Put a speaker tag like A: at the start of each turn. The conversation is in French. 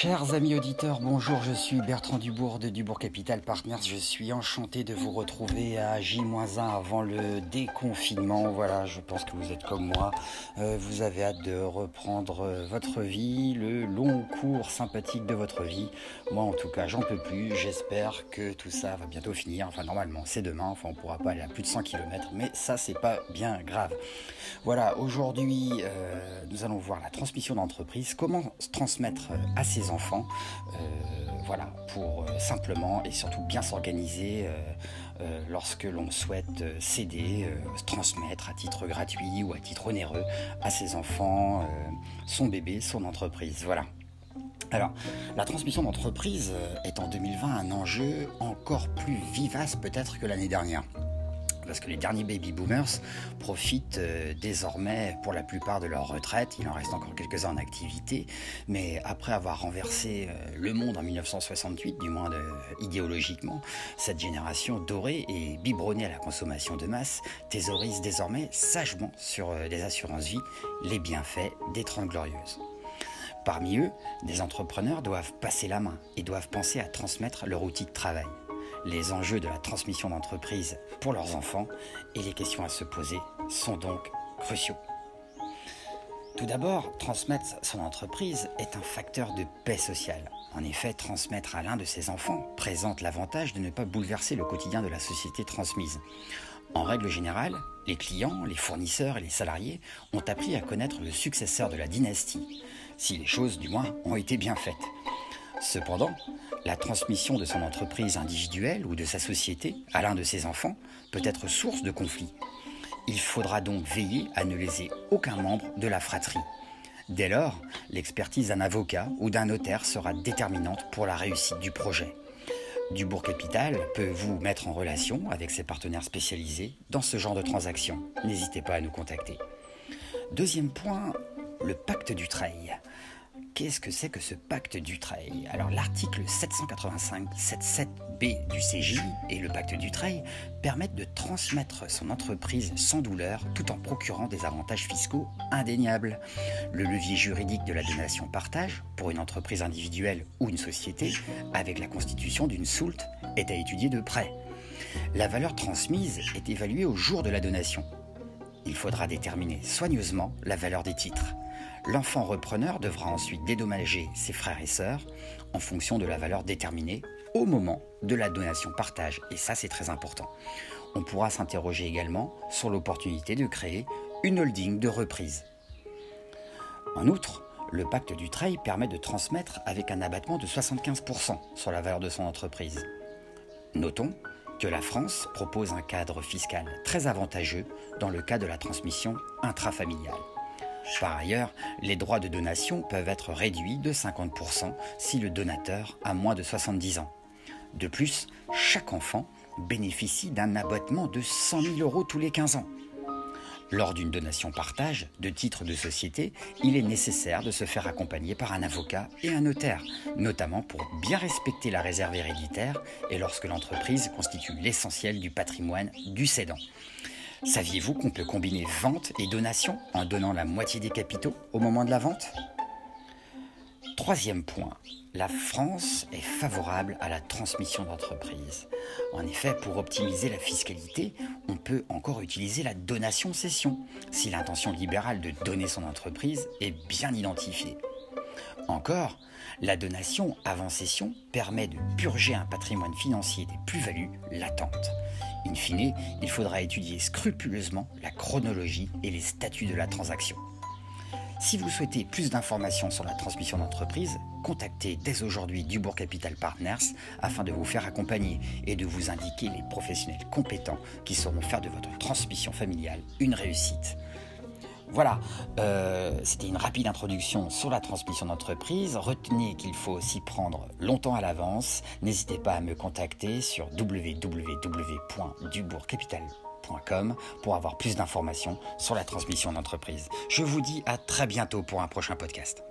A: Chers amis auditeurs, bonjour, je suis Bertrand Dubourg de Dubourg Capital Partners. Je suis enchanté de vous retrouver à J-1 avant le déconfinement. Voilà, je pense que vous êtes comme moi. Euh, vous avez hâte de reprendre euh, votre vie, le long cours sympathique de votre vie. Moi, en tout cas, j'en peux plus. J'espère que tout ça va bientôt finir. Enfin, normalement, c'est demain. Enfin, on pourra pas aller à plus de 100 km, mais ça, c'est pas bien grave. Voilà, aujourd'hui, euh, nous allons voir la transmission d'entreprise. Comment transmettre à ses enfants, euh, voilà, pour euh, simplement et surtout bien s'organiser euh, lorsque l'on souhaite céder, transmettre à titre gratuit ou à titre onéreux à ses enfants, son bébé, son entreprise. Voilà. Alors, la transmission d'entreprise est en 2020 un enjeu encore plus vivace peut-être que l'année dernière parce que les derniers baby boomers profitent euh, désormais pour la plupart de leur retraite. Il en reste encore quelques-uns en activité, mais après avoir renversé euh, le monde en 1968, du moins idéologiquement, cette génération dorée et biberonnée à la consommation de masse thésaurise désormais sagement sur euh, des assurances vie les bienfaits des Trente Glorieuses. Parmi eux, des entrepreneurs doivent passer la main et doivent penser à transmettre leur outil de travail les enjeux de la transmission d'entreprise pour leurs enfants et les questions à se poser sont donc cruciaux. Tout d'abord, transmettre son entreprise est un facteur de paix sociale. En effet, transmettre à l'un de ses enfants présente l'avantage de ne pas bouleverser le quotidien de la société transmise. En règle générale, les clients, les fournisseurs et les salariés ont appris à connaître le successeur de la dynastie, si les choses du moins ont été bien faites. Cependant, la transmission de son entreprise individuelle ou de sa société à l'un de ses enfants peut être source de conflits. Il faudra donc veiller à ne léser aucun membre de la fratrie. Dès lors, l'expertise d'un avocat ou d'un notaire sera déterminante pour la réussite du projet. Dubourg Capital peut vous mettre en relation avec ses partenaires spécialisés dans ce genre de transactions. N'hésitez pas à nous contacter. Deuxième point, le pacte du trail. Qu'est-ce que c'est que ce pacte du trail Alors l'article 785-77B du CJ et le pacte du trail permettent de transmettre son entreprise sans douleur tout en procurant des avantages fiscaux indéniables. Le levier juridique de la donation partage pour une entreprise individuelle ou une société avec la constitution d'une SOULT est à étudier de près. La valeur transmise est évaluée au jour de la donation. Il faudra déterminer soigneusement la valeur des titres. L'enfant repreneur devra ensuite dédommager ses frères et sœurs en fonction de la valeur déterminée au moment de la donation partage. Et ça, c'est très important. On pourra s'interroger également sur l'opportunité de créer une holding de reprise. En outre, le pacte du trail permet de transmettre avec un abattement de 75% sur la valeur de son entreprise. Notons que la France propose un cadre fiscal très avantageux dans le cas de la transmission intrafamiliale. Par ailleurs, les droits de donation peuvent être réduits de 50% si le donateur a moins de 70 ans. De plus, chaque enfant bénéficie d'un abattement de 100 000 euros tous les 15 ans. Lors d'une donation partage de titres de société, il est nécessaire de se faire accompagner par un avocat et un notaire, notamment pour bien respecter la réserve héréditaire et lorsque l'entreprise constitue l'essentiel du patrimoine du cédant. Saviez-vous qu'on peut combiner vente et donation en donnant la moitié des capitaux au moment de la vente? Troisième point, la France est favorable à la transmission d'entreprise. En effet, pour optimiser la fiscalité, on peut encore utiliser la donation-cession, si l'intention libérale de donner son entreprise est bien identifiée. Encore, la donation avant cession permet de purger un patrimoine financier des plus-values latentes. In fine, il faudra étudier scrupuleusement la chronologie et les statuts de la transaction. Si vous souhaitez plus d'informations sur la transmission d'entreprise, contactez dès aujourd'hui Dubourg Capital Partners afin de vous faire accompagner et de vous indiquer les professionnels compétents qui sauront faire de votre transmission familiale une réussite. Voilà, euh, c'était une rapide introduction sur la transmission d'entreprise. Retenez qu'il faut s'y prendre longtemps à l'avance. N'hésitez pas à me contacter sur www.dubourgcapital.com pour avoir plus d'informations sur la transmission d'entreprise. Je vous dis à très bientôt pour un prochain podcast.